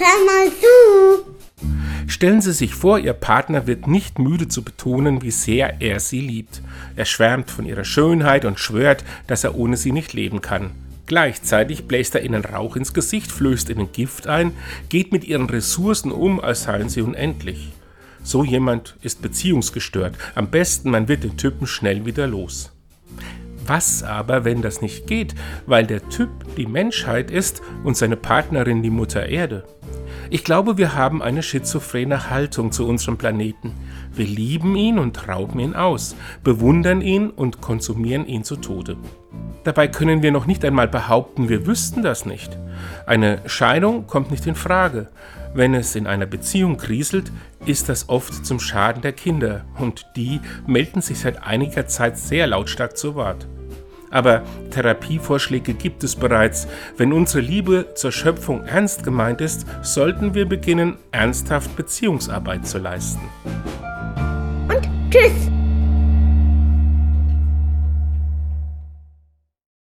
hör mal zu. Stellen Sie sich vor, Ihr Partner wird nicht müde zu betonen, wie sehr er Sie liebt. Er schwärmt von ihrer Schönheit und schwört, dass er ohne sie nicht leben kann. Gleichzeitig bläst er ihnen Rauch ins Gesicht, flößt ihnen Gift ein, geht mit ihren Ressourcen um, als seien sie unendlich. So jemand ist beziehungsgestört. Am besten, man wird den Typen schnell wieder los. Was aber, wenn das nicht geht, weil der Typ die Menschheit ist und seine Partnerin die Mutter Erde? Ich glaube, wir haben eine schizophrene Haltung zu unserem Planeten. Wir lieben ihn und rauben ihn aus, bewundern ihn und konsumieren ihn zu Tode. Dabei können wir noch nicht einmal behaupten, wir wüssten das nicht. Eine Scheidung kommt nicht in Frage. Wenn es in einer Beziehung kriselt, ist das oft zum Schaden der Kinder und die melden sich seit einiger Zeit sehr lautstark zu Wort. Aber Therapievorschläge gibt es bereits. Wenn unsere Liebe zur Schöpfung ernst gemeint ist, sollten wir beginnen, ernsthaft Beziehungsarbeit zu leisten. Und tschüss.